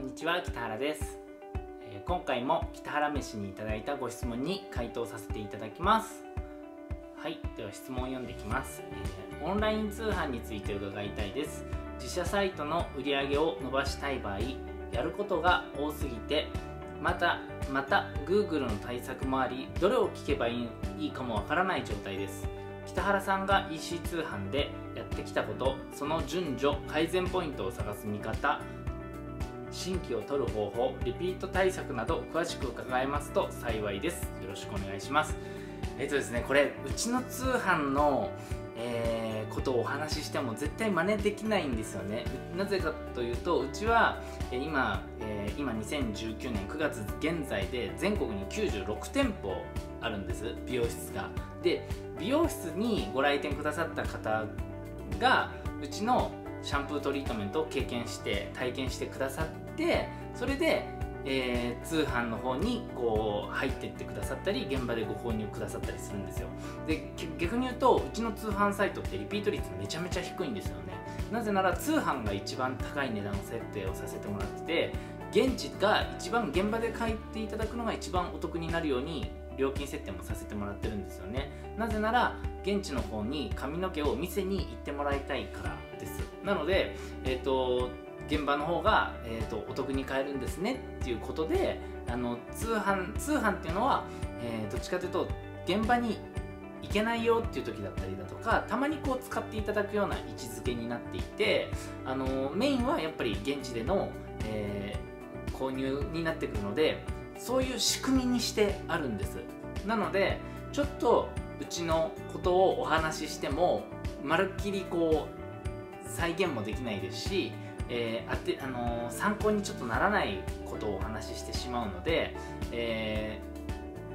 んにちは北原です、え、今回も北原飯にいただいたご質問に回答させていただきます。はいでは質問を読んできます、えー、オンライン通販について伺いたいです。自社サイトの売り上げを伸ばしたい場合やることが多すぎてまたまた Google の対策もありどれを聞けばいいかもわからない状態です。北原さんが EC 通販でやってきたことその順序改善ポイントを探す見方新規を取る方法リピート対策など詳しく伺えますと幸いです。よろしくお願いします。えっとですねこれうちの通販のえー、ことをお話ししても絶対真似できないんですよね。なぜかというとうちは、今、えー、今2019年9月現在で全国に96店舗あるんです美容室が。で美容室にご来店くださった方がうちのシャンプートリートメントを経験して体験してくださってそれで、えー、通販の方にこう入ってってくださったり現場でご購入くださったりするんですよ。で逆に言うとうちの通販サイトってリピート率めちゃめちゃ低いんですよね。なぜなら通販が一番高い値段設定をさせてもらってて現地が一番現場で買っていただくのが一番お得になるように料金設定もさせてもらってるんですよね。なぜなら現地の方に髪の毛を店に行ってもらいたいからです。なので、えーと、現場の方が、えーと、お得に買えるんですねっていうことであの通販通販っていうのは、えー、どっちかというと現場に行けないよっていう時だったりだとかたまにこう使っていただくような位置づけになっていてあのメインはやっぱり現地での、えー、購入になってくるのでそういう仕組みにしてあるんです。なのでちょっとうちのことをお話ししてもまるっきりこう再現もできないですし、えーあてあのー、参考にちょっとならないことをお話ししてしまうので、え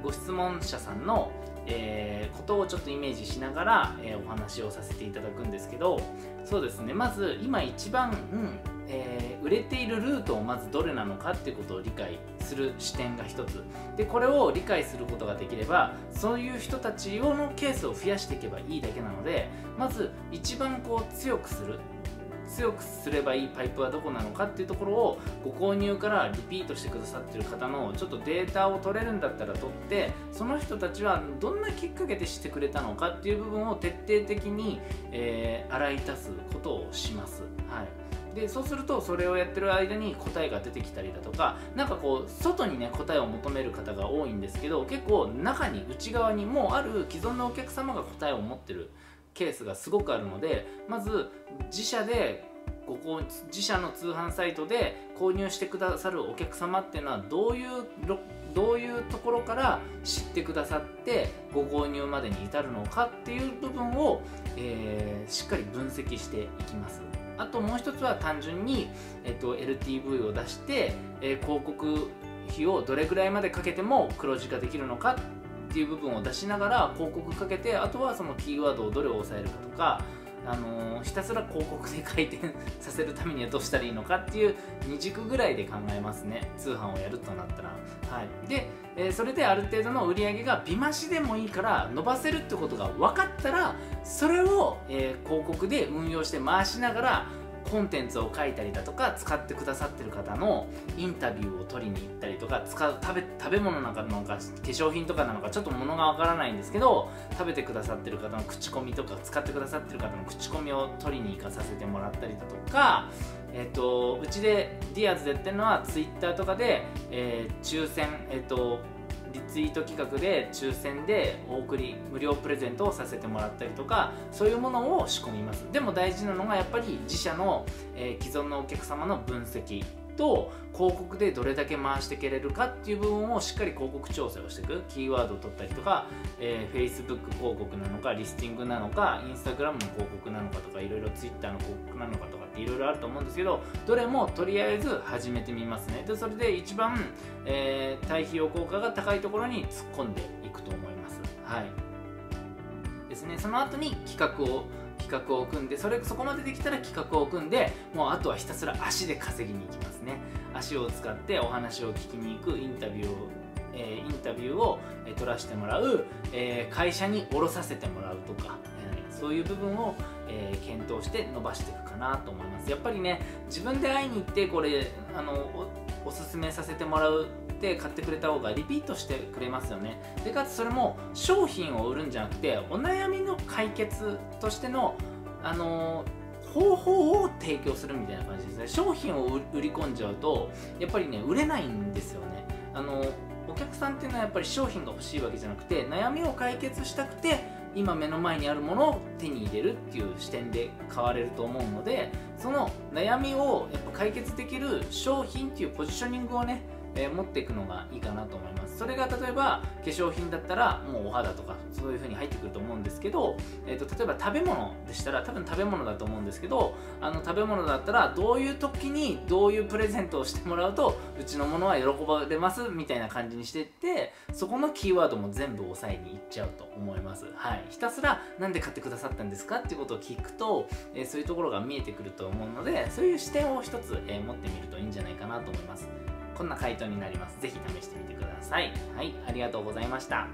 ー、ご質問者さんのえー、ことをちょっとイメージしながら、えー、お話をさせていただくんですけどそうですね。まず今一番、うん。えー、売れているルートをまずどれなのかっていうことを理解する視点が一つ。でこれを理解することができればそういう人たち用のケースを増やしていけばいいだけなのでまず一番こう強くする強くすればいいパイプはどこなのかっていうところをご購入からリピートしてくださってる方のちょっとデータを取れるんだったら取ってその人たちはどんなきっかけでしてくれたのかっていう部分を徹底的に、えー、洗い出すことをします。はいでそうするとそれをやってる間に答えが出てきたりだとか何かこう外にね答えを求める方が多いんですけど結構中に内側にもうある既存のお客様が答えを持ってるケースがすごくあるのでまず自社でここ自社の通販サイトで購入してくださるお客様っていうのはどういうどういうところから知ってくださってご購入までに至るのかっていう部分を、えー、しっかり分析していきます。あともう一つは単純に、えっと、LTV を出して、えー、広告費をどれぐらいまでかけても黒字化できるのかっていう部分を出しながら広告かけてあとはそのキーワードをどれを抑えるかとかあのー、ひたすら広告で回転させるためにはどうしたらいいのかっていう2軸ぐらいで考えますね。通販をやるとなったら。はい。で、えー、それである程度の売り上げが美増しでもいいから伸ばせるってことが分かったらそれを、えー、広告で運用して回しながらコンテンツを書いたりだとか使ってくださってる方のインタビューを取りに行ったりとか使う食べ食べ物なんかなのか化粧品とかなのかちょっと物がわからないんですけど食べてくださってる方の口コミとか使ってくださってる方の口コミを取りに行かさせてもらったりだとかえーと、うちでディアーズでやってるのはツイッターとかで、えー、抽選えっ、ー、とリツイート企画で抽選でお送り無料プレゼントをさせてもらったりとかそういうものを仕込みます。でも大事なのがやっぱり自社の、えー、既存のお客様の分析。と広告でどれだけ回していけれるかっていう部分をしっかり広告調整をしていく。キーワードを取ったりとか、えー、Facebook 広告なのかリスティングなのか Instagram の広告なのかとかいろいろ Twitter の広告なのかとかっていろいろあると思うんですけどどれもとりあえず始めてみますね。でそれで一番、えー、対比用効果が高いところに突っ込んでいくと思います。はい。ですね。その後に企画を企画を組んでそれそこまでできたら企画を組んでもうあとはひたすら足で稼ぎに行きますね。足を使ってお話を聞きに行くインタビューをえー、インタビューを、えー、取らせてもらう、えー、会社に降ろさせてもらうとか、えー、そういう部分を、えー、検討して伸ばしていくかなと思います。やっぱりね自分で会いに行ってこれあのおおすすめさせてもらうって買ってくれた方がリピートしてくれますよね。でかつそれも商品を売るんじゃなくてお悩みの解決としてのあの方法を提供するみたいな感じですね。商品を売り込んじゃうとやっぱりね売れないんですよね。あのお客さんっていうのはやっぱり商品が欲しいわけじゃなくて悩みを解決したくて今目の前にあるものを手に入れるっていう視点で買われると思うのでその悩みをやっぱ解決できる商品っていうポジショニングをねえー、持っていくのがいいかなと思います。それが例えば化粧品だったらもうお肌とかそういう風に入ってくると思うんですけど、えーと、例えば食べ物でしたら多分食べ物だと思うんですけどあの食べ物だったらどういう時にどういうプレゼントをしてもらうとうちのものは喜ばれますみたいな感じにしていってそこのキーワードも全部押さえにいっちゃうと思います。はい。ひたすら何で買ってくださったんですか？っていうことを聞くと、えー、そういうところが見えてくると思うのでそういう視点を一つ、えー、持ってみるといいんじゃないかなと思います。こんな回答になります。ぜひ試してみてください。はい、ありがとうございました。